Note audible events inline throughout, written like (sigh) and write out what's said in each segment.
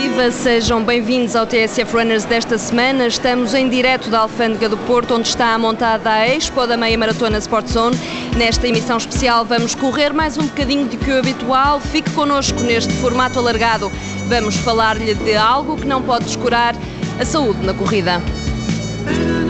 Viva, sejam bem-vindos ao TSF Runners desta semana. Estamos em direto da Alfândega do Porto, onde está montada a Expo da Meia Maratona Sport Zone. Nesta emissão especial vamos correr mais um bocadinho do que o habitual. Fique connosco neste formato alargado. Vamos falar-lhe de algo que não pode descurar, a saúde na corrida. Better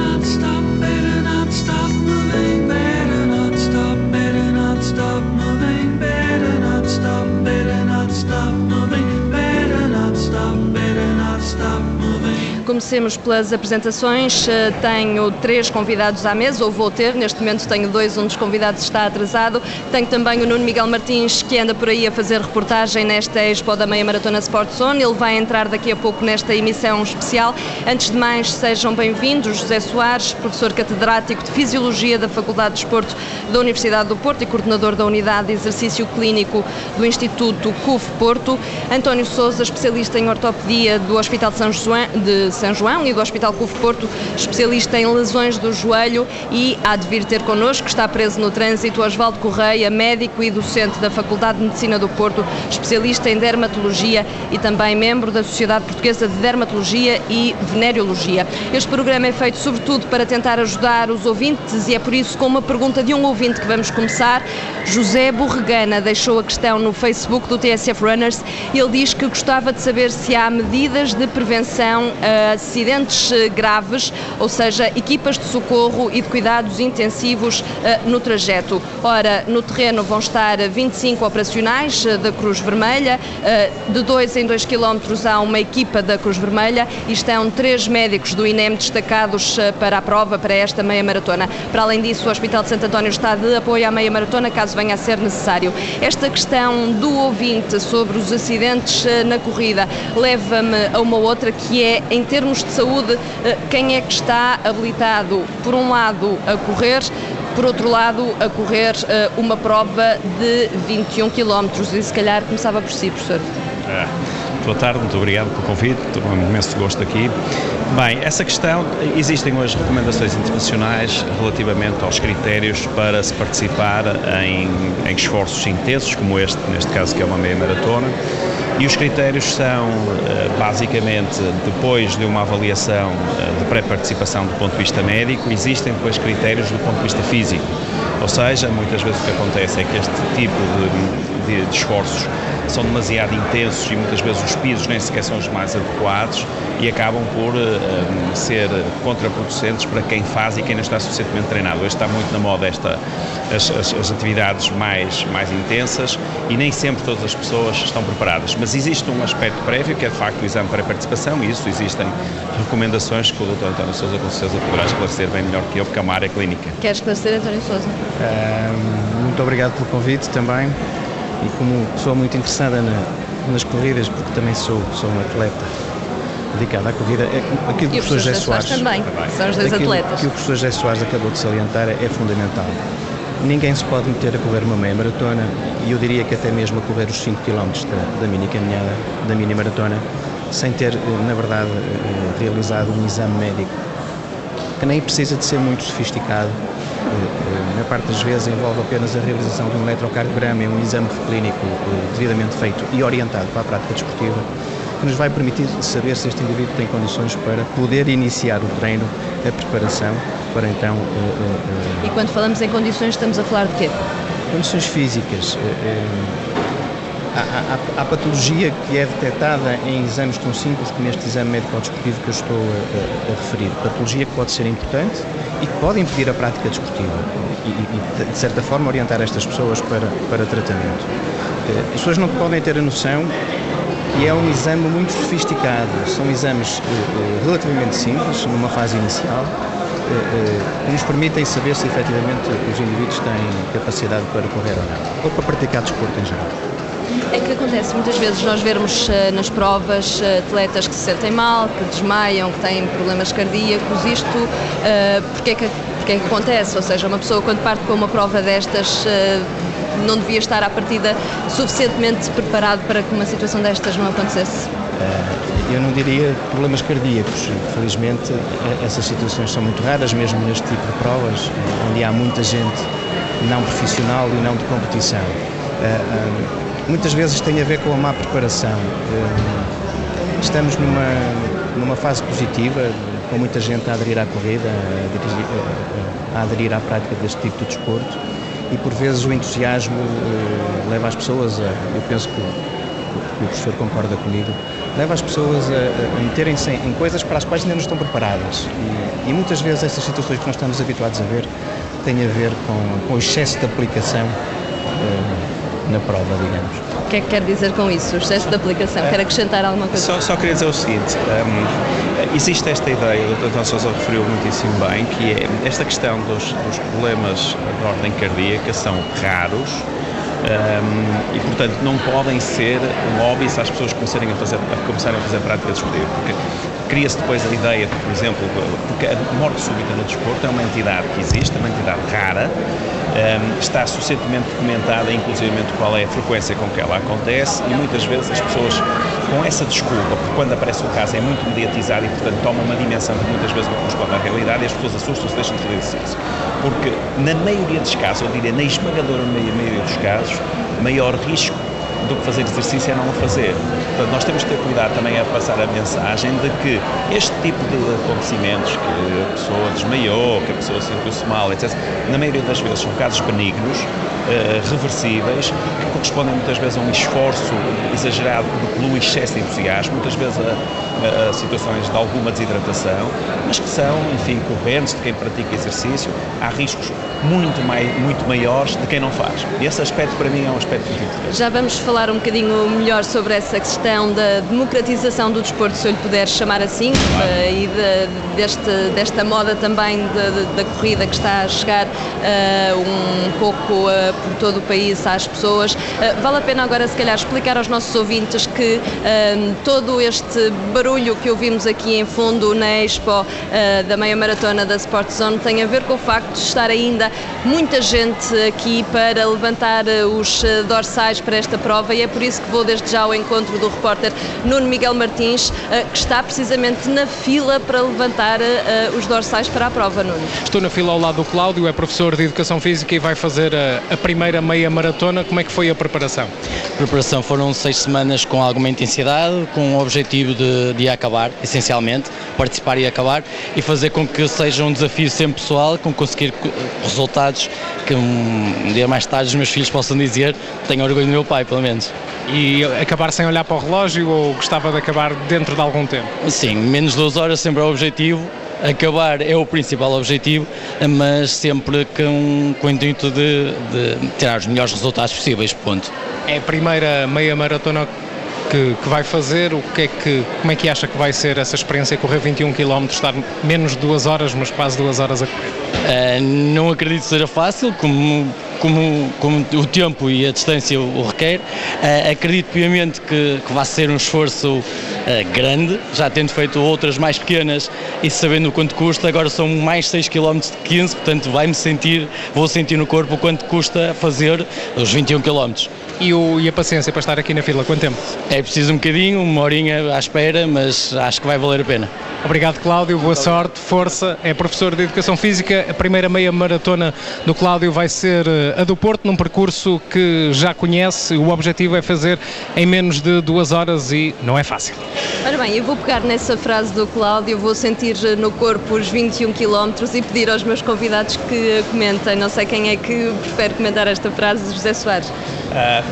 Comecemos pelas apresentações. Eh, tenho três convidados à mesa, ou vou ter, neste momento tenho dois, um dos convidados está atrasado. Tenho também o Nuno Miguel Martins, que anda por aí a fazer reportagem nesta Expo da Meia Maratona Sport Zone. Ele vai entrar daqui a pouco nesta emissão especial. Antes de mais, sejam bem-vindos. José Soares, professor catedrático de Fisiologia da Faculdade de Desporto da Universidade do Porto e coordenador da Unidade de Exercício Clínico do Instituto CUF Porto. António Souza, especialista em ortopedia do Hospital de São João, de são João e do Hospital Cufo Porto, especialista em lesões do joelho e há de vir ter connosco, está preso no trânsito, Osvaldo Correia, médico e docente da Faculdade de Medicina do Porto, especialista em dermatologia e também membro da Sociedade Portuguesa de Dermatologia e Veneriologia. Este programa é feito sobretudo para tentar ajudar os ouvintes e é por isso com uma pergunta de um ouvinte que vamos começar. José Borregana deixou a questão no Facebook do TSF Runners e ele diz que gostava de saber se há medidas de prevenção uh, acidentes eh, graves, ou seja, equipas de socorro e de cuidados intensivos eh, no trajeto. Ora, no terreno vão estar 25 operacionais eh, da Cruz Vermelha, de 2 em 2 quilómetros há uma equipa da Cruz Vermelha e estão três médicos do INEM destacados para a prova, para esta meia maratona. Para além disso, o Hospital de Santo António está de apoio à meia maratona, caso venha a ser necessário. Esta questão do ouvinte sobre os acidentes na corrida leva-me a uma outra que é, em termos de saúde, eh, quem é que está habilitado, por um lado, a correr, por outro lado, a correr eh, uma prova de 21 km? E se calhar começava por si, professor. É. Boa tarde, muito obrigado pelo convite, estou com imenso gosto aqui. Bem, essa questão, existem hoje recomendações internacionais relativamente aos critérios para se participar em, em esforços intensos, como este, neste caso que é uma meia maratona, e os critérios são, eh, basicamente, depois de uma avaliação eh, de pré-participação do ponto de vista médico, existem depois critérios do ponto de vista físico. Ou seja, muitas vezes o que acontece é que este tipo de, de, de esforços são demasiado intensos e muitas vezes os pisos nem sequer são os mais adequados e acabam por uh, ser contraproducentes para quem faz e quem não está suficientemente treinado. Hoje está muito na moda esta, as, as, as, atividades mais, mais intensas e nem sempre todas as pessoas estão preparadas. Mas existe um aspecto prévio que é de facto o exame para a participação e isso existem recomendações que o Dr. António Sousa com certeza poderá esclarecer bem melhor que eu, porque é uma área clínica. Quer esclarecer, António Sousa? Uh, muito obrigado pelo convite também e como pessoa muito interessada na, nas corridas, porque também sou, sou um atleta dedicado à corrida, é, aquilo que o professor José Soares também, são os dois atletas. que o professor José Soares acabou de salientar é, é fundamental. Ninguém se pode meter a correr uma meia maratona e eu diria que até mesmo a correr os 5 km da, da mini caminhada, da mini maratona, sem ter, na verdade, eh, realizado um exame médico que nem precisa de ser muito sofisticado eh, na parte das vezes envolve apenas a realização de um eletrocardiograma e um exame clínico eh, devidamente feito e orientado para a prática desportiva, que nos vai permitir saber se este indivíduo tem condições para poder iniciar o treino, a preparação, para então. Eh, e quando falamos em condições, estamos a falar de quê? Condições físicas. Há, há, há, patologia que é detectada em exames tão simples como este exame médico-desportivo que eu estou a, a, a, referir. Patologia que pode ser importante e que pode impedir a prática desportiva e, e, de certa forma, orientar estas pessoas para, para tratamento. Eh, as pessoas não podem ter a noção que é um exame muito sofisticado. São exames eh, eh, relativamente simples, numa fase inicial, que nos permitem saber se efetivamente os indivíduos têm capacidade para correr ou não, ou para praticar desporto em geral. É que acontece muitas vezes nós vermos uh, nas provas uh, atletas que se sentem mal, que desmaiam, que têm problemas cardíacos. Isto uh, porque, é que, porque é que acontece? Ou seja, uma pessoa quando parte para uma prova destas não devia estar à partida suficientemente preparado para que uma situação destas não acontecesse? Eu não diria problemas cardíacos. Felizmente, essas situações são muito raras, mesmo neste tipo de provas, onde há muita gente não profissional e não de competição muitas vezes tem a ver com a má preparação. Eh, estamos numa, numa fase positiva, com muita gente a aderir à corrida, a aderir, a aderir à prática deste tipo de desporto e por vezes o entusiasmo uh, leva as pessoas a, eu penso que, o professor concorda comigo, leva as pessoas a, a meterem-se em, coisas para as quais ainda não estão preparadas e, e, muitas vezes essas situações que nós estamos habituados a ver têm a ver com, com o excesso de aplicação na prova, digamos. O que é que quer dizer com isso, o excesso de aplicação? Quer acrescentar alguma coisa? Só, só queria dizer o seguinte, um, existe esta ideia, o Dr. Sousa referiu muitíssimo bem, que é esta questão dos, dos problemas de ordem cardíaca são raros, um, e portanto não podem ser um hobby se as pessoas começarem a fazer, a começarem a fazer prática desportiva, porque cria-se depois a ideia, por exemplo, porque a morte súbita no desporto é uma entidade que existe, é uma entidade rara, um, está suficientemente documentada, inclusive qual é a frequência com que ela acontece e muitas vezes as pessoas com essa desculpa, porque quando aparece o caso é muito mediatizado e portanto toma uma dimensão que muitas vezes não corresponde à realidade e as pessoas assustam-se, deixam de fazer exercício. Porque na maioria dos casos, eu diria na esmagadora maioria dos casos, maior risco do que fazer exercício é não o fazer. Portanto, nós temos que ter cuidado também a passar a mensagem de que este tipo de acontecimentos, que a pessoa desmaiou, que a pessoa sentiu-se mal, etc., na maioria das vezes são casos benignos, uh, reversíveis, que correspondem muitas vezes a um esforço exagerado pelo excesso de entusiasmo, muitas vezes a, a, a situações de alguma desidratação, mas que são, enfim, correntes de quem pratica exercício. Há riscos muito, mai, muito maiores de quem não faz. E esse aspecto, para mim, é um aspecto importante. Já vamos falar um bocadinho melhor sobre essa questão da democratização do desporto, se eu lhe puder chamar assim, claro. uh, e de, deste, desta moda também de, de, da corrida que está a chegar uh, um pouco uh, por todo o país às pessoas. vale a pena agora, se calhar, explicar aos nossos ouvintes que todo este barulho que ouvimos aqui em fundo na Expo da meia maratona da Sport Zone tem a ver com o facto de estar ainda muita gente aqui para levantar eh, os eh, dorsais para esta prova e é por isso que vou desde já ao encontro do repórter Nuno Miguel Martins, eh, que está precisamente na fila para levantar os dorsais para a prova, Nuno. Estou na fila ao lado do Cláudio, é professor de Educação Física e vai fazer a, a primeira meia maratona. Como é que foi a preparação? A preparação foram seis semanas com alguma intensidade, com o objetivo de, de acabar, essencialmente, participar e acabar, e fazer com que seja um desafio sempre pessoal, com conseguir resultados resultados que um dia mais tarde os meus filhos possam dizer tenho orgulho do meu pai, pelo menos. E acabar sem olhar para o relógio ou gostava de acabar dentro de algum tempo? Sim, menos duas horas sempre é o objetivo. Acabar é o principal objetivo, mas sempre com, com o intuito de, de tirar os melhores resultados possíveis. Ponto. É a primeira meia maratona que, que, vai fazer, o que é que, como é que acha que vai ser essa experiência correr 21 km, estar menos de duas horas, mas quase duas horas a correr? Uh, não acredito que seja fácil, como, como, como o tempo e a distância o requer. Uh, acredito piamente que, que vai ser um esforço uh, grande, já tendo feito outras mais pequenas e sabendo o quanto custa, agora são mais 6 km de 15, portanto vai-me sentir, vou sentir no corpo o quanto custa fazer os 21 km. E, o, e a paciência para estar aqui na fila, quanto tempo? É preciso um bocadinho, uma horinha à espera, mas acho que vai valer a pena. Obrigado, Cláudio. Boa sorte, força. É professor de Educação Física. A primeira meia maratona do Cláudio vai ser eh, a do Porto, num percurso que já conhece. O objetivo é fazer em menos de duas horas e não é fácil. Ora bem, eu vou pegar nessa frase do Cláudio, vou sentir no corpo os 21 km e pedir aos meus convidados que comentem. Não sei quem é que prefere comentar esta frase, José Soares. Uh,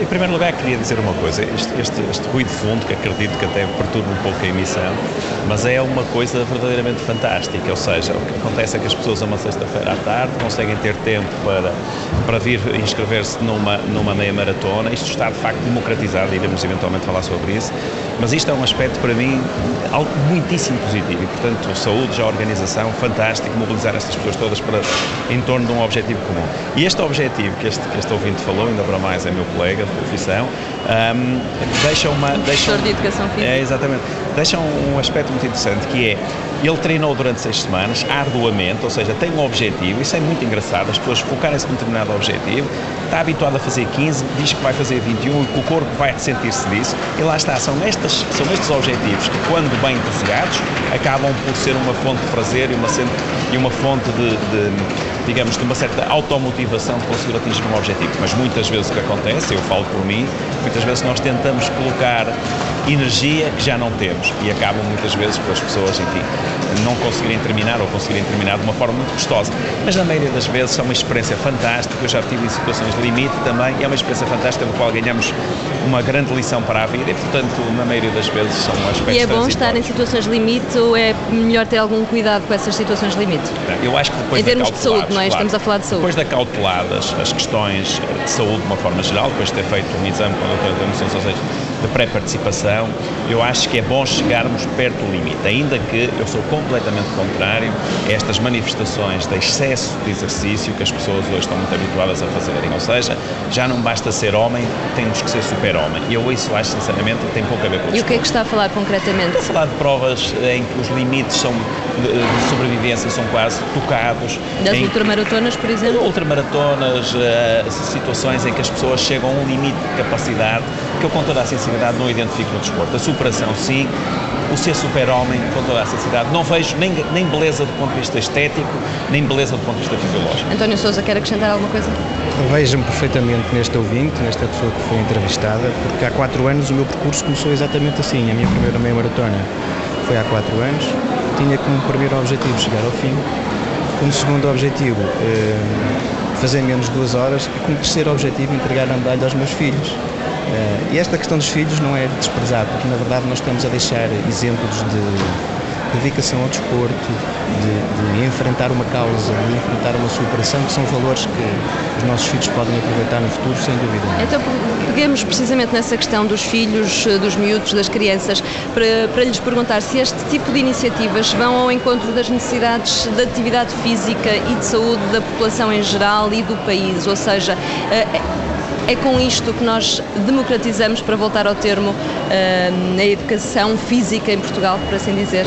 em primeiro lugar, queria dizer uma coisa: este, este, este ruído fundo, que acredito que até perturba um pouco a emissão, mas é uma coisa verdadeiramente fantástica. Ou seja, o que acontece é que as pessoas, uma sexta-feira à tarde, conseguem ter tempo para, para vir inscrever-se numa, numa meia maratona. Isto está de facto democratizado, iremos eventualmente falar sobre isso, mas isto é um aspecto para mim algo muitíssimo positivo e, portanto, saúde, já organização, fantástico, mobilizar estas pessoas todas para, em torno de um objetivo comum. E este objetivo que este, que este ouvinte falou, ainda para mais é meu colega de profissão, um, deixa uma. Deixa um, de Educação Física. É, exatamente. Deixa um aspecto muito interessante que é ele treinou durante seis semanas, arduamente, ou seja, tem um objetivo, isso é muito engraçado, as pessoas focarem-se num determinado objetivo, está habituado a fazer 15, diz que vai fazer 21 e que o corpo vai ressentir-se disso, e lá está, são, estas, são estes objetivos que, quando bem doseados, acabam por ser uma fonte de prazer e uma, e uma fonte de, de digamos, de uma certa automotivação de conseguir atingir um objetivo. Mas muitas vezes o que acontece, eu falo por mim, muitas vezes nós tentamos colocar energia que já não temos e acabam muitas vezes por as pessoas, enfim, não conseguirem terminar ou conseguirem terminar de uma forma muito gostosa. Mas na maioria das vezes é uma experiência fantástica, eu já tive em situações de limite também, e é uma experiência fantástica do qual ganhamos uma grande lição para a vida e, portanto, na maioria das vezes são aspectos E é bom estar em situações de limite ou é melhor ter algum cuidado com essas situações de limite? Eu acho que depois em termos de saúde, não é? Claro, Estamos a falar de saúde. Depois de acauteladas as questões de saúde de uma forma geral, depois de ter feito um exame com a doutora da seja, de pré-participação, eu acho que é bom chegarmos perto do limite, ainda que eu sou completamente contrário a estas manifestações de excesso de exercício que as pessoas hoje estão muito habituadas a fazerem. Ou seja, já não basta ser homem, temos que ser super-homem. E eu isso acho, sinceramente, que tem pouco a ver com E o que é que está a falar concretamente? Estou a falar de provas em que os limites são de, de sobrevivência são quase tocados. Das em, ultramaratonas, por exemplo? Ultramaratonas, uh, situações em que as pessoas chegam a um limite de capacidade que eu, com toda a sinceridade, não identifico no desporto. A superação, sim, o ser super-homem, com toda a sinceridade, não vejo nem, nem beleza do ponto de vista estético, nem beleza do ponto de vista fisiológico. António Sousa, quer acrescentar alguma coisa? Vejo-me perfeitamente neste ouvinte, nesta pessoa que foi entrevistada, porque há quatro anos o meu percurso começou exatamente assim. A minha primeira meia maratona foi há quatro anos. Tinha como primeiro objetivo chegar ao fim, como segundo objetivo eh, fazer menos de duas horas e como terceiro objetivo entregar a medalha aos meus filhos. Uh, e esta questão dos filhos não é de desprezar, porque na verdade nós estamos a deixar exemplos de dedicação ao desporto, de, de, enfrentar uma causa, de enfrentar uma superação, que são valores que os nossos filhos podem aproveitar no futuro, sem dúvida. Então, peguemos precisamente nessa questão dos filhos, dos miúdos, das crianças, para, para lhes perguntar se este tipo de iniciativas vão ao encontro das necessidades de atividade física e de saúde da população em geral e do país, ou seja, é com isto que nós democratizamos, para voltar ao termo, a educação física em Portugal, por assim dizer?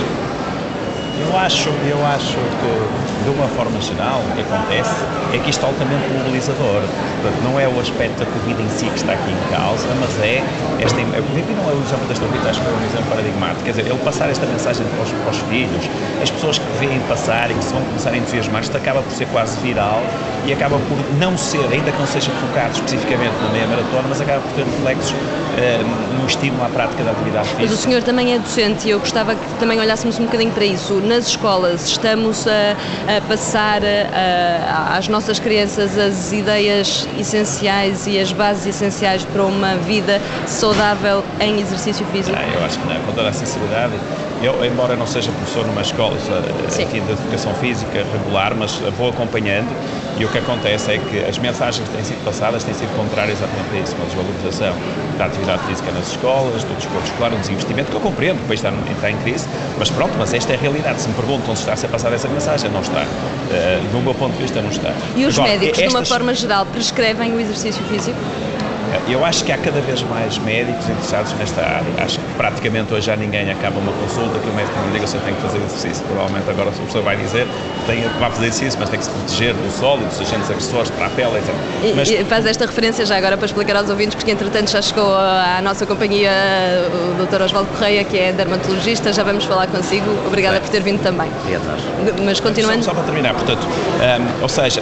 Eu acho, eu acho que, de uma forma geral, o que acontece é que isto é altamente mobilizador. Portanto, não é o aspecto da corrida em si que está aqui em causa, mas é esta. A corrida não é o exemplo desta corrida, acho que foi um exemplo paradigmático. Quer dizer, ele passar esta mensagem para os, para os filhos, as pessoas que veem passar e que se vão começar a entusiasmar, isto acaba por ser quase viral e acaba por não ser, ainda que não seja focado especificamente na meia maratona, mas acaba por ter reflexos uh, no estímulo à prática da atividade física. Mas o senhor também é docente e eu gostava que também olhássemos um bocadinho para isso. Nas escolas estamos a, a passar a, a, às nossas crianças as ideias essenciais e as bases essenciais para uma vida saudável em exercício físico? Ah, eu acho que não, com toda a sinceridade. Eu, embora não seja professor numa escola enfim, de educação física regular, mas vou acompanhando e o que acontece é que as mensagens que têm sido passadas têm sido contrárias exatamente a isso, uma desvalorização da atividade física nas escolas, do desporto escolar, um desinvestimento que eu compreendo, depois está, está em crise, mas pronto, mas esta é a realidade. Se me perguntam se está a ser passada essa mensagem, não está. Uh, do meu ponto de vista, não está. E os Agora, médicos, estas... de uma forma geral, prescrevem o exercício físico? Eu acho que há cada vez mais médicos interessados nesta área. Acho praticamente hoje já ninguém acaba uma consulta que o médico me diga se eu tenho que fazer exercício. Provavelmente agora a pessoa vai dizer tem, que vai fazer exercício, mas tem que se proteger do sol e dos agentes agressores para a pele, etc. Mas... E, faz esta referência já agora para explicar aos ouvintes, porque entretanto já chegou à nossa companhia o Dr. Osvaldo Correia, que é dermatologista, já vamos falar consigo. Obrigada Bem. por ter vindo também. Mas continuando. Só, só para terminar, portanto, um, ou seja,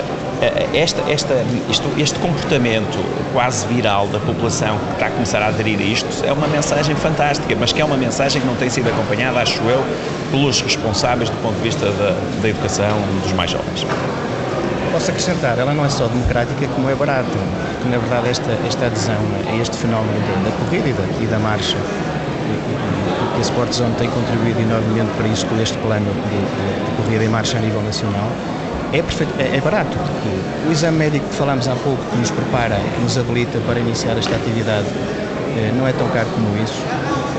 esta, esta, isto, este comportamento quase viral da população que está a começar a aderir a isto é uma mensagem fantástica, mas que é uma mensagem que não tem sido acompanhada, acho eu, pelos responsáveis do ponto de vista da, da educação dos mais jovens. Posso acrescentar, ela não é só democrática como é barata, porque na verdade esta, esta adesão a este fenómeno da, da corrida e da, e da marcha e, e a Sport Zone tem contribuído enormemente para isso com este plano de, de, de corrida e marcha a nível nacional é, perfeito, é, é barato, o exame médico que falámos há pouco, que nos prepara, que nos habilita para iniciar esta atividade, eh, não é tão caro como isso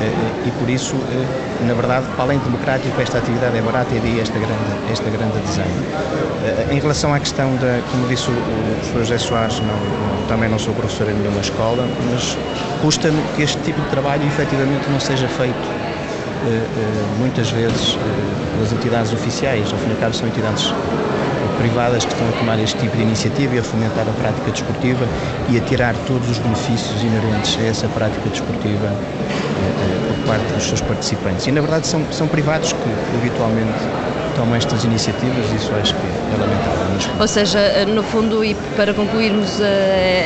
eh, e por isso, eh, na verdade, para além de democrático, esta atividade é barata e daí esta grande, esta grande adesão. Em relação à questão da, como disse o, o professor José Soares, não, também não sou professor em nenhuma escola, mas custa-me que este tipo de trabalho efetivamente não seja feito muitas vezes pelas entidades oficiais, ao fim e ao cabo são entidades privadas que estão a tomar este tipo de iniciativa e a fomentar a prática desportiva e a tirar todos os benefícios inerentes a essa prática desportiva eh, eh por parte dos seus participantes. E na verdade são, são privados que habitualmente tomam estas iniciativas, isso acho que é lamentável. Ou seja, no fundo, e para concluirmos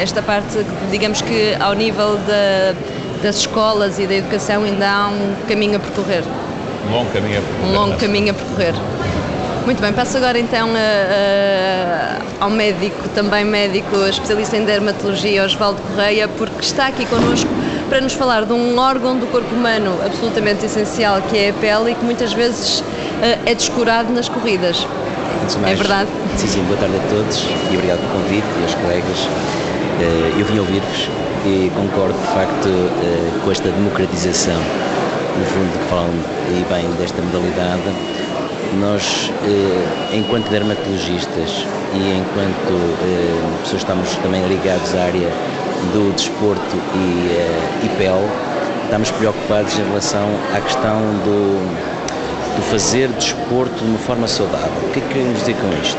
esta parte, digamos que ao nível da, das escolas e da educação ainda há um caminho a percorrer. Um longo caminho a percorrer. Um longo caminho a percorrer. Muito bem, passo agora então a, a, ao médico, também médico, especialista em dermatologia, Osvaldo Correia, porque está aqui connosco para nos falar de um órgão do corpo humano absolutamente essencial, que é a pele e que muitas vezes uh, é descurado nas corridas. Mais, é verdade? Sim, sim, boa tarde a todos e obrigado pelo convite e aos colegas. Uh, eu vim ouvir-vos e concordo de facto uh, com esta democratização, no fundo, que falam e bem desta modalidade nós, eh, enquanto dermatologistas e enquanto eh, pessoas estamos também ligados à área do desporto e, eh, e pele, estamos preocupados em relação à questão do, do fazer desporto de uma forma saudável. O que é que queremos dizer com isto?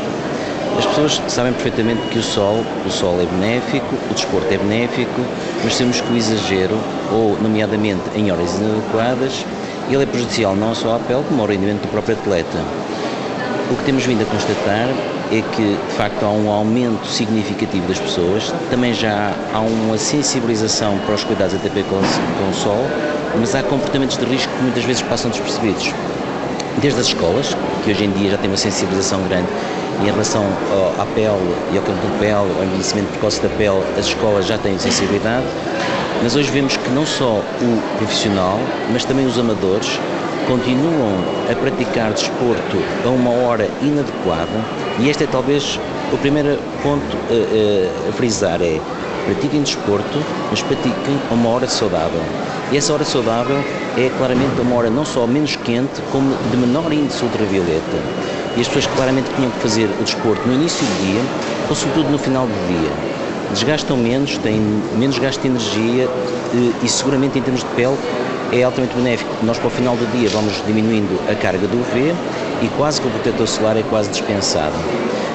As pessoas sabem perfeitamente que o sol, o sol é benéfico, o desporto é benéfico, mas temos que o exagero, ou nomeadamente em horas inadequadas, ele é prejudicial não só à pele, como ao rendimento do próprio atleta. O que temos vindo a constatar é que, de facto, há um aumento significativo das pessoas, também já há uma sensibilização para os cuidados até com, com o sol, mas há comportamentos de risco que muitas vezes passam despercebidos. Desde as escolas, que hoje em dia já têm uma sensibilização grande em relação à pele e ao campo da pele, ao envelhecimento precoce da pele, as escolas já têm sensibilidade, mas hoje vemos que não só o profissional, mas também os amadores continuam a praticar desporto a uma hora inadequada e este é talvez o primeiro ponto a, a, a frisar é pratiquem desporto, mas pratiquem a uma hora saudável. E essa hora saudável é claramente uma hora não só menos quente, como de menor índice ultravioleta. E as pessoas claramente tinham que fazer o desporto no início do dia, ou sobretudo no final do dia desgastam menos, têm menos gasto de energia eh, e seguramente em termos de pele é altamente benéfico. Nós para o final do dia vamos diminuindo a carga do UV e quase que o protetor solar é quase dispensado.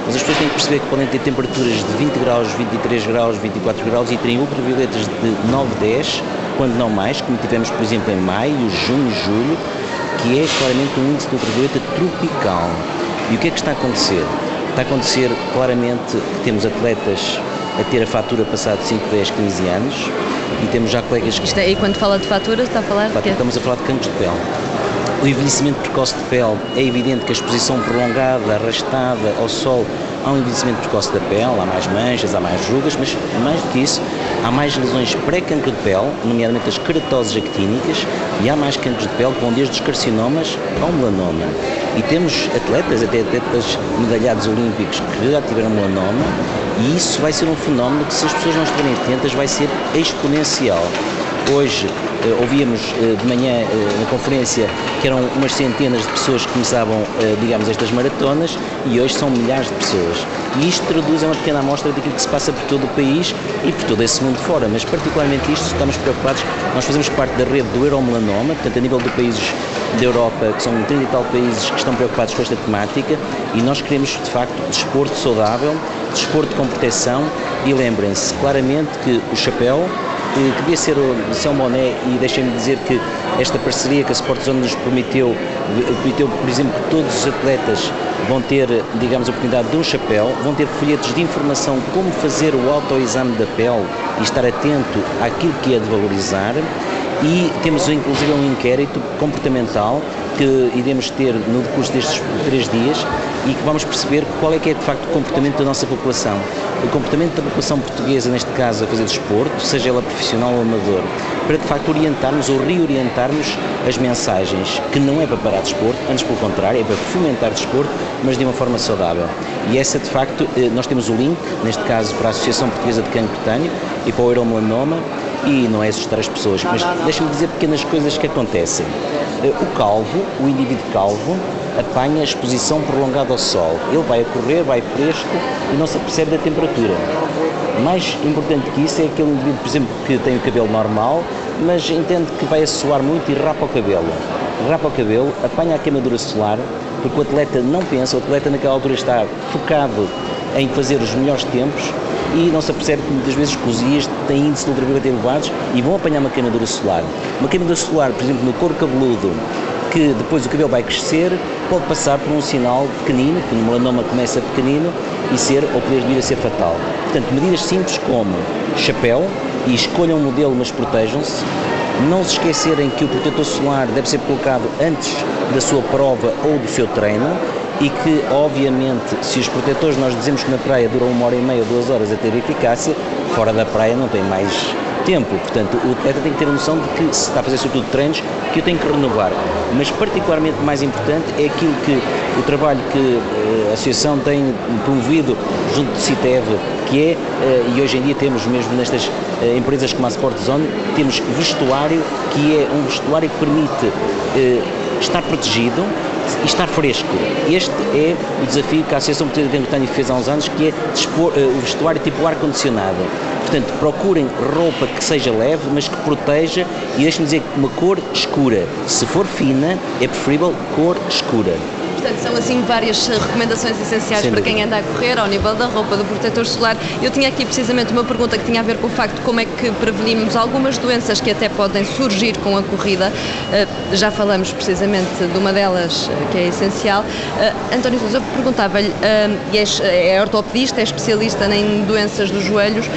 Mas as pessoas têm que perceber que podem ter temperaturas de 20 graus, 23 graus, 24 graus e terem ultravioletas de 9, 10, quando não mais, como tivemos por exemplo em maio, junho, julho, que é claramente um índice de ultravioleta tropical. E o que é que está a acontecer? Está a acontecer claramente que temos atletas a ter a fatura passado 5, 10, 15 anos e temos já colegas que... Isto é, e quando fala de fatura, está a falar de quê? Estamos a falar de cancros de pele. O envelhecimento precoce de pele é evidente que a exposição prolongada, arrastada ao sol, há um envelhecimento precoce da pele, há mais manchas, há mais rugas, mas mais do que isso, há mais lesões pré-cancro de pele, nomeadamente as queratoses actínicas, e há mais cancros de pele que vão desde os carcinomas ao melanoma. E temos atletas, até atletas medalhados olímpicos, que já tiveram melanoma, e isso vai ser um fenómeno que, se as pessoas não estiverem atentas, vai ser exponencial. Hoje eh, ouvíamos eh, de manhã eh, na conferência que eram umas centenas de pessoas que começavam, digamos, estas maratonas e hoje são milhares de pessoas. E isto traduz uma pequena amostra daquilo que se passa por todo o país e por todo esse mundo fora, mas particularmente isto estamos preocupados. Nós fazemos parte da rede do Euromelanoma, portanto, a nível de países da Europa, que são 30 e tal países que estão preocupados com esta temática e nós queremos, de facto, desporto saudável, desporto com proteção e lembrem-se claramente que o chapéu que devia ser o São Moné e deixem-me dizer que esta parceria que a Sport Zone nos permitiu, permitiu, por exemplo, que todos os atletas vão ter, digamos, a oportunidade de um chapéu, vão ter folhetos de informação como fazer o autoexame da pele e estar atento àquilo que é de valorizar e temos inclusive um inquérito comportamental que iremos ter no decurso destes três dias e que vamos perceber qual é que é de facto o comportamento da nossa população. O comportamento da população portuguesa, neste caso, a fazer desporto, seja ela profissional ou amador, para de facto orientarmos ou reorientarmos as mensagens, que não é para parar desporto, antes pelo contrário, é para fomentar desporto, mas de uma forma saudável. E essa, de facto, eh, nós temos o link, neste caso, para a Associação Portuguesa de Cancro Cutâneo e para o Euromelanoma, e não é assustar as pessoas, mas deixa-me dizer pequenas coisas que acontecem. Eh, o calvo, o indivíduo calvo, apanha a exposição prolongada ao sol. Ele vai a correr, vai fresco e não se apercebe da temperatura. Mais importante que isso é aquele indivíduo, por exemplo, que tem o cabelo normal, mas entende que vai suar muito e rapa o cabelo. Rapa o cabelo, apanha a queimadura solar, porque o atleta não pensa, o atleta naquela altura está focado em fazer os melhores tempos e não se apercebe que muitas vezes os dias têm índice de ultravioleta elevados e vão apanhar uma queimadura solar. Uma queimadura solar, por exemplo, no couro cabeludo que depois o cabelo vai crescer, pode passar por um sinal pequenino, que no melanoma começa pequenino e ser, ou poder vir a ser fatal. Portanto, medidas simples como chapéu, e escolham um modelo, mas protejam-se. Não se esquecerem que o protetor solar deve ser colocado antes da sua prova ou do seu treino e que, obviamente, se os protetores nós dizemos que na praia duram uma hora e meia duas horas a ter eficácia, fora da praia não tem mais tempo. Portanto, o atleta tem que ter a noção de que se está a fazer sobretudo treinos, que eu tenho que renovar. Mas particularmente mais importante é aquilo que o trabalho que eh, a Associação tem promovido junto do CITEV, que é, eh, e hoje em dia temos mesmo nestas eh, empresas como a Sport Zone, temos vestuário que é um vestuário que permite estar protegido, e estar fresco. Este é o desafio que a Associação Portuguesa de fez há uns anos, que é dispor, uh, o vestuário tipo ar-condicionado. Portanto, procurem roupa que seja leve, mas que proteja e deixem-me dizer uma cor escura. Se for fina, é preferível cor escura. Portanto, são assim várias recomendações essenciais Sem para quem anda a correr, ao nível da roupa, do protetor solar. Eu tinha aqui precisamente uma pergunta que tinha a ver com o facto de como é que prevenimos algumas doenças que até podem surgir com a corrida. Uh, já falamos precisamente de uma delas uh, que é essencial. António Sousa, eu perguntava-lhe, é, é ortopedista, é especialista em doenças dos joelhos.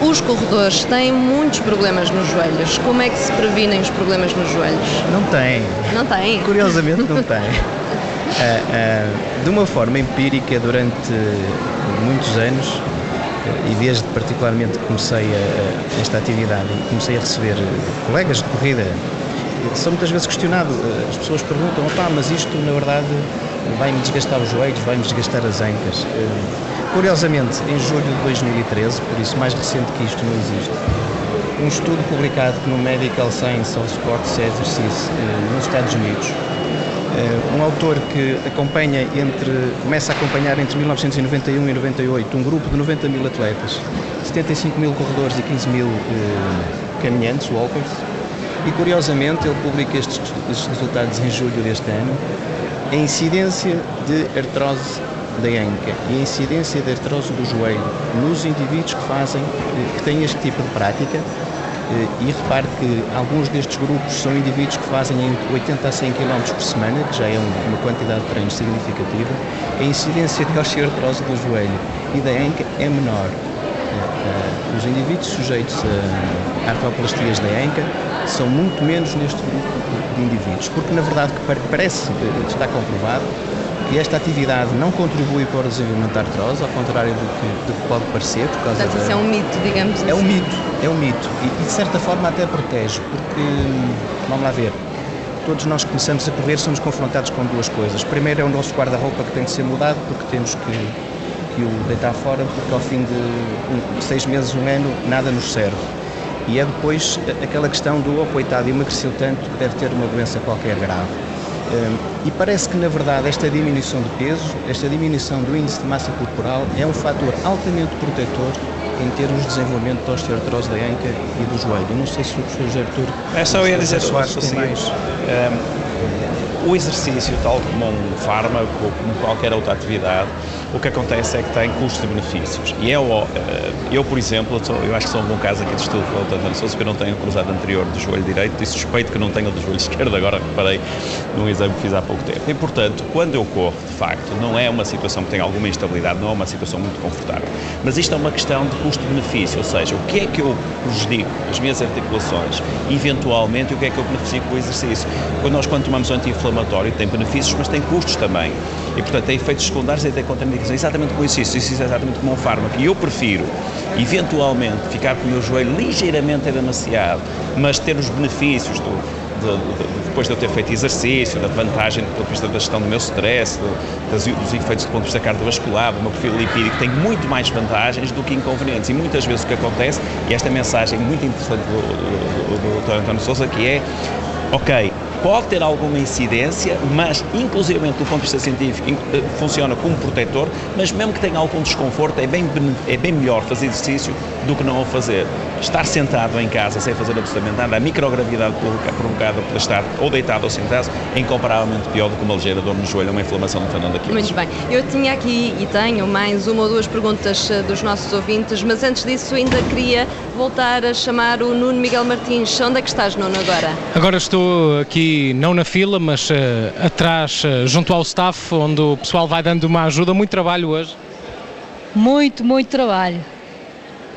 Os corredores têm muitos problemas nos joelhos. Como é que se previnem os problemas nos joelhos? Não têm. Não têm? Curiosamente não (laughs) têm. Uh, uh, de uma forma empírica durante muitos anos e desde particularmente comecei a, esta atividade comecei a receber colegas de corrida sou muitas vezes questionado as pessoas perguntam opá, mas isto na verdade vai-me desgastar os joelhos vai-me desgastar as ancas? Curiosamente em julho de 2013 por isso mais recente que isto não existe um estudo publicado no Medical Science of Sports Exercise nos Estados Unidos eh, um autor que acompanha entre, começa a acompanhar entre 1991 e 98 um grupo de 90 mil atletas, 75 mil corredores e 15 mil eh, caminhantes, walkers, e curiosamente ele publica estes, estes, resultados em julho deste ano, a incidência de artrose da anca e a incidência de artrose do joelho nos indivíduos que fazem, eh, que têm este tipo de prática, eh, e repare que alguns destes grupos são indivíduos que fazem entre 80 a 100 km por semana, que já é uma quantidade de treinos significativa. A incidência de osteoartrose do joelho e da anca é menor. Eh, eh, os indivíduos sujeitos a artroplastias da anca são muito menos neste grupo de indivíduos, porque na verdade parece, está comprovado, que esta atividade não contribui para o desenvolvimento da artrose, ao contrário do que, do que pode parecer. Por causa Portanto, da... isso é um mito, digamos assim. É um mito, é um mito. E, e, de certa forma até protege, porque, vamos lá ver, todos nós que começamos a correr somos confrontados com duas coisas. Primeiro é o nosso guarda-roupa que tem que ser mudado, porque temos que, que o deitar fora, porque ao fim de um, seis meses, um ano, nada nos serve. E é depois aquela questão do, oh coitado, emagreceu tanto que deve ter uma doença qualquer grave. E parece que, na verdade, esta diminuição de peso, esta diminuição do índice de massa corporal é um fator altamente protetor em termos de desenvolvimento da osteoartrose da anca e do joelho. Eu não sei se o professor Artur... É só eu ia dizer Soares mais... Um, o exercício, tal como um fármaco ou como qualquer outra atividade, o que acontece é que tem custos e benefícios. E eu, eh, eu por exemplo, eu acho que sou um bom caso aqui de estudo pelo Dr. Sousa, que eu não tenho cruzado anterior do joelho direito e suspeito que não tenho do joelho (laughs) esquerdo, agora reparei num exame que fiz há pouco tempo. E, portanto, quando eu corro, de facto, não é uma situação que tem alguma instabilidade, não é uma situação muito confortável. Mas isto é uma questão de custo-benefício, ou seja, o que é que eu prejudico as minhas articulações, eventualmente, o que é que eu beneficio com o exercício. Quando nós, quando tomamos anti-inflamatório, tem benefícios, mas tem custos também. E, portanto, tem efeitos secundários e tem contraindicações exatamente com isso, isso, é exatamente como um fármaco. E eu prefiro, eventualmente, ficar com o meu joelho ligeiramente demasiado, mas ter os benefícios do, de, de, depois de eu ter feito exercício, da vantagem do ponto de vista da gestão do meu stress, do, das, dos efeitos do ponto de vista cardiovascular, do meu perfil lipídico, tem muito mais vantagens do que inconvenientes. E muitas vezes o que acontece, e esta mensagem muito interessante do, do, do, do Dr. António Souza, que é, ok, pode ter alguma incidência, mas, inclusivamente do ponto de vista científico, eh, funciona como protetor, mas mesmo que tenha algum desconforto, é bem, é bem melhor fazer exercício do que não o fazer. Estar sentado em casa sem fazer absolutamente nada, a microgravidade provocada por estar ou deitado ou sentado é incomparavelmente pior do que uma ligeira dor no joelho ou uma inflamação no tendão daquilo. Muito bem. Eu tinha aqui e tenho mais uma ou duas perguntas eh, dos nossos ouvintes, mas antes disso ainda queria voltar a chamar o Nuno Miguel Martins. Onde é que estás, Nuno, agora? Agora estou aqui não na fila, mas uh, atrás, uh, junto ao staff, onde o pessoal vai dando uma ajuda. Muito trabalho hoje. Muito, muito trabalho.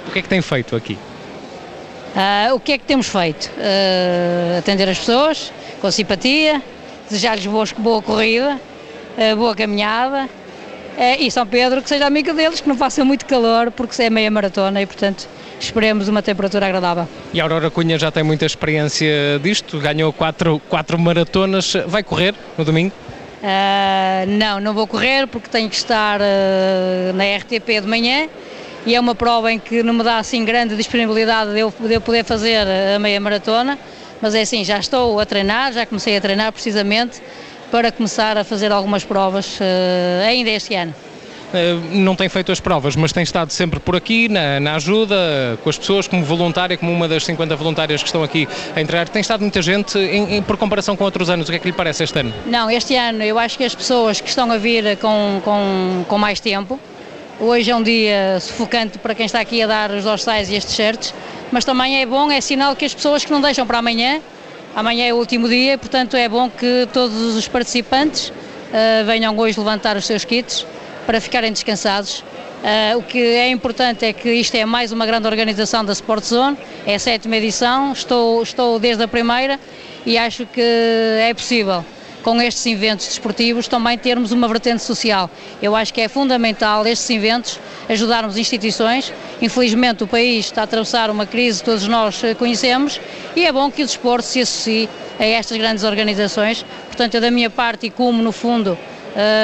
O que é que tem feito aqui? Uh, o que é que temos feito? atender as pessoas com simpatia, desejar-lhes boa corrida, boa caminhada e São Pedro que seja amigo deles, que não faça muito calor, porque é meia maratona e, portanto, esperemos uma temperatura agradável. E a Aurora Cunha já tem muita experiência disto, ganhou quatro, quatro maratonas, vai correr no domingo? Uh, não, não vou correr porque tenho que estar uh, na RTP de manhã e é uma prova em que não me dá assim grande disponibilidade de eu, de eu poder fazer a meia maratona, mas é assim, já estou a treinar, já comecei a treinar precisamente para começar a fazer algumas provas uh, ainda este ano. Eh, não tem feito as provas, mas tem estado sempre por aqui, na, na, ajuda, com as pessoas, como voluntária, como uma das 50 voluntárias que estão aqui a entrar. Tem estado muita gente, em, em, por comparação com outros anos, o que é que lhe parece este ano? Não, este ano eu acho que as pessoas que estão a vir com, com, com mais tempo, hoje é um dia sufocante para quem está aqui a dar os dorsais e as t-shirts, mas também é bom, é sinal que as pessoas que não deixam para amanhã, amanhã é o último dia, portanto é bom que todos os participantes uh, venham hoje levantar os seus kits para ficarem descansados. Uh, o que é importante é que isto é mais uma grande organização da Sport Zone, é a sétima edição, estou, estou desde a primeira e acho que é possível com estes eventos desportivos também termos uma vertente social. Eu acho que é fundamental estes eventos ajudarmos instituições. Infelizmente o país está a atravessar uma crise, todos nós conhecemos, e é bom que o desporto se associe a estas grandes organizações. Portanto, eu da minha parte e como no fundo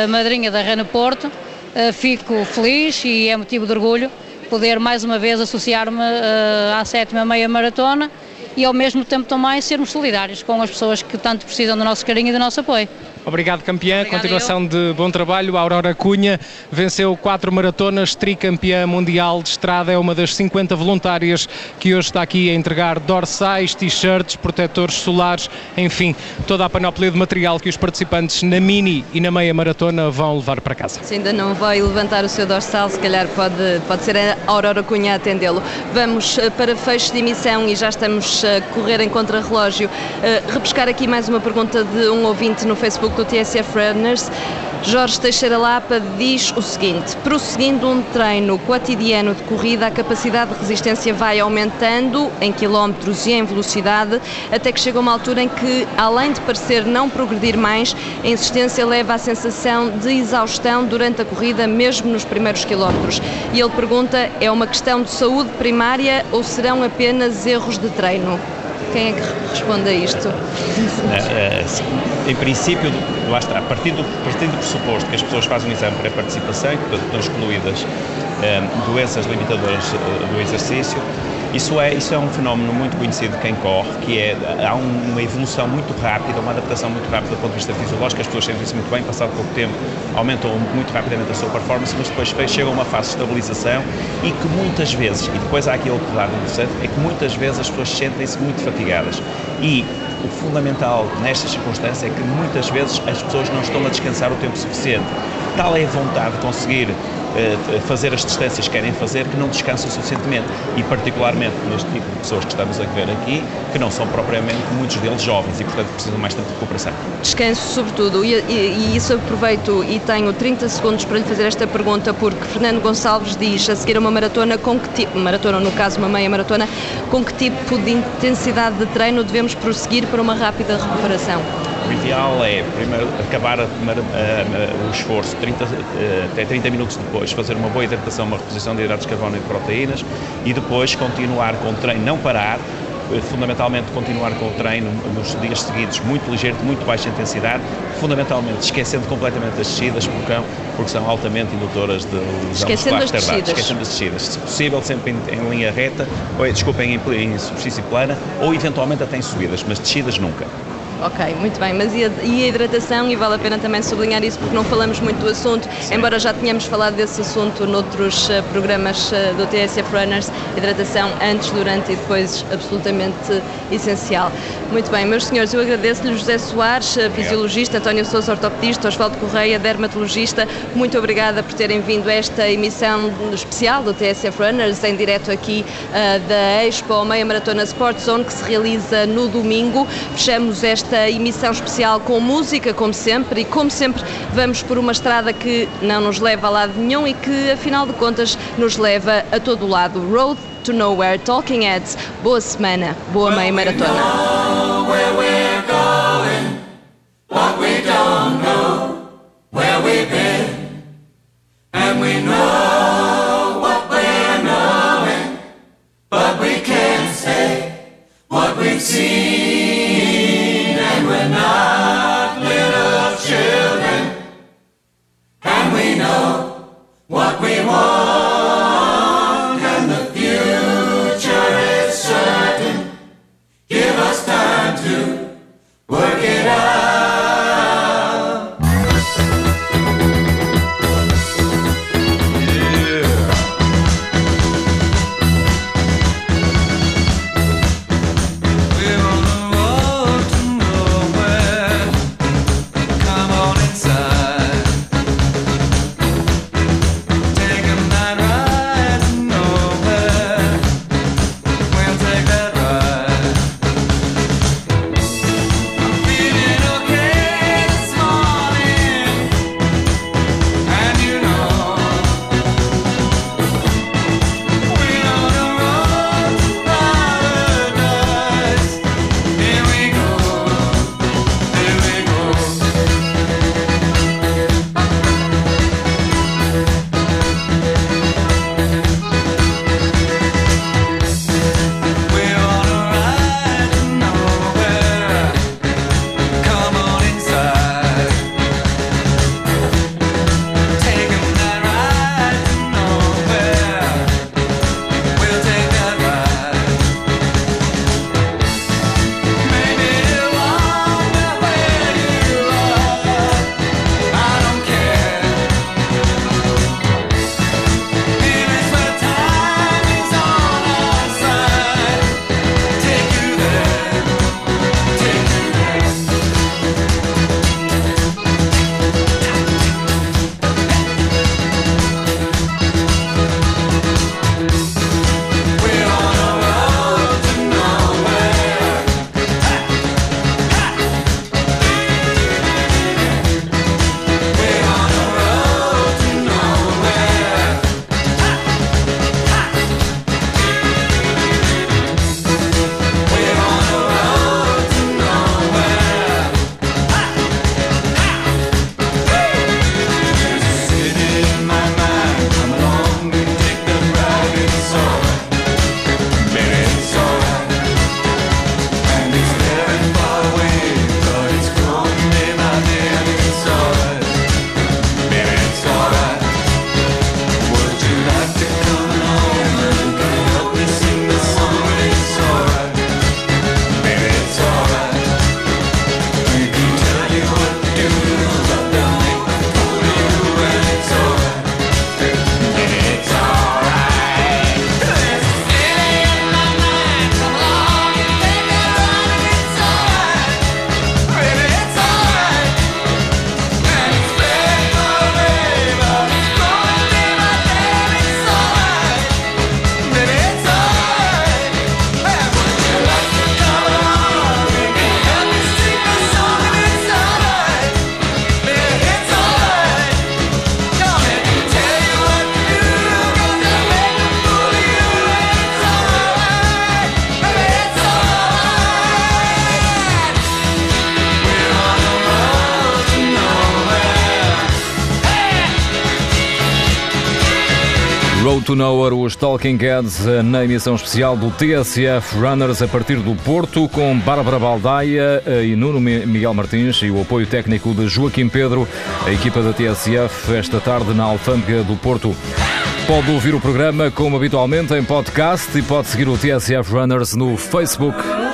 a madrinha da Rana Porto, eh, fico feliz e é motivo de orgulho poder mais uma vez associar-me eh, à sétima meia maratona e ao mesmo tempo também sermos solidários com as pessoas que tanto precisam do nosso carinho e do nosso apoio. Obrigado, campeã. Obrigada Continuação eu. de bom trabalho. A Aurora Cunha venceu quatro maratonas, tricampeã mundial de estrada. É uma das 50 voluntárias que hoje está aqui a entregar dorsais, t-shirts, protetores solares, enfim, toda a panóplia de material que os participantes na mini e na meia maratona vão levar para casa. Se ainda não vai levantar o seu dorsal, se calhar pode, pode ser a Aurora Cunha a atendê-lo. Vamos eh, para fecho de emissão e já estamos a correr em contra-relógio. Uh, repescar aqui mais uma pergunta de um ouvinte no Facebook do TSF Runners, Jorge Teixeira Lapa diz o seguinte: prosseguindo um treino cotidiano de corrida, a capacidade de resistência vai aumentando em quilómetros e em velocidade, até que chega uma altura em que, além de parecer não progredir mais, a insistência leva à sensação de exaustão durante a corrida, mesmo nos primeiros quilómetros. E ele pergunta: é uma questão de saúde primária ou serão apenas erros de treino? Quem é que responde a isto? É, é, em princípio, lá está, a partir do, partindo do pressuposto que as pessoas fazem um exame para participação e, portanto, estão excluídas é, doenças limitadoras do exercício, isso é, isso é um fenómeno muito conhecido de quem corre, que é, há uma evolução muito rápida, uma adaptação muito rápida do ponto de vista fisiológico, as pessoas sentem-se muito bem, passado pouco tempo aumentam muito rapidamente a sua performance, mas depois chegam a uma fase de estabilização e que muitas vezes, e depois há aqui outro lado interessante, é que muitas vezes as pessoas sentem-se muito fatigadas. E o fundamental nestas circunstâncias é que muitas vezes as pessoas não estão a descansar o tempo suficiente. Tal é a vontade de conseguir fazer as distâncias que querem fazer que não descansam suficientemente e particularmente neste tipo de pessoas que estamos a ver aqui que não são propriamente muitos deles jovens e portanto precisam mais tempo de recuperação. Descanso sobretudo e, e, e isso aproveito e tenho 30 segundos para lhe fazer esta pergunta porque Fernando Gonçalves diz a seguir uma maratona com que tipo, maratona no caso uma meia maratona, com que tipo de intensidade de treino devemos prosseguir para uma rápida recuperação? O ideal é primeiro acabar a, a, a, o esforço 30, eh, até 30 minutos depois, fazer uma boa hidratação, uma reposição de hidratos de carbono e de proteínas e depois continuar com o treino, não parar, eh, fundamentalmente continuar com o treino nos dias seguidos, muito ligeiro, de muito baixa intensidade, fundamentalmente esquecendo completamente as descidas, porque, porque são altamente indutoras de lesão esquecendo as descidas. Esquecendo as descidas. Se possível, sempre em, em linha reta, ou, desculpem, em, em superfície plana, ou eventualmente até em subidas, mas descidas nunca. Ok, muito bem. Mas e a, e a, hidratação? E vale a pena também sublinhar isso porque não falamos muito do assunto, Sim. embora já tenhamos falado desse assunto noutros uh, programas uh, do TSF Runners. Hidratação antes, durante e depois absolutamente essencial. Muito bem, meus senhores, eu agradeço-lhe José Soares, uh, fisiologista, António Sousa, ortopedista, Osvaldo Correia, dermatologista. Muito obrigada por terem vindo a esta emissão especial do TSF Runners, em direto aqui da Expo Meia Maratona Sport Zone, que se realiza no domingo. Fechamos esta esta emissão especial com música, como sempre, e como sempre vamos por uma estrada que não nos leva a lado nenhum e que, afinal de contas, nos leva a todo lado. Road to Nowhere, Talking Heads. Boa semana, boa meia maratona. Os Talking Heads na emissão especial do TSF Runners a partir do Porto, com Bárbara Baldaia e Nuno Miguel Martins e o apoio técnico de Joaquim Pedro, a equipa da TSF, esta tarde na Alfândega do Porto. Pode ouvir o programa como habitualmente em podcast e pode seguir o TSF Runners no Facebook.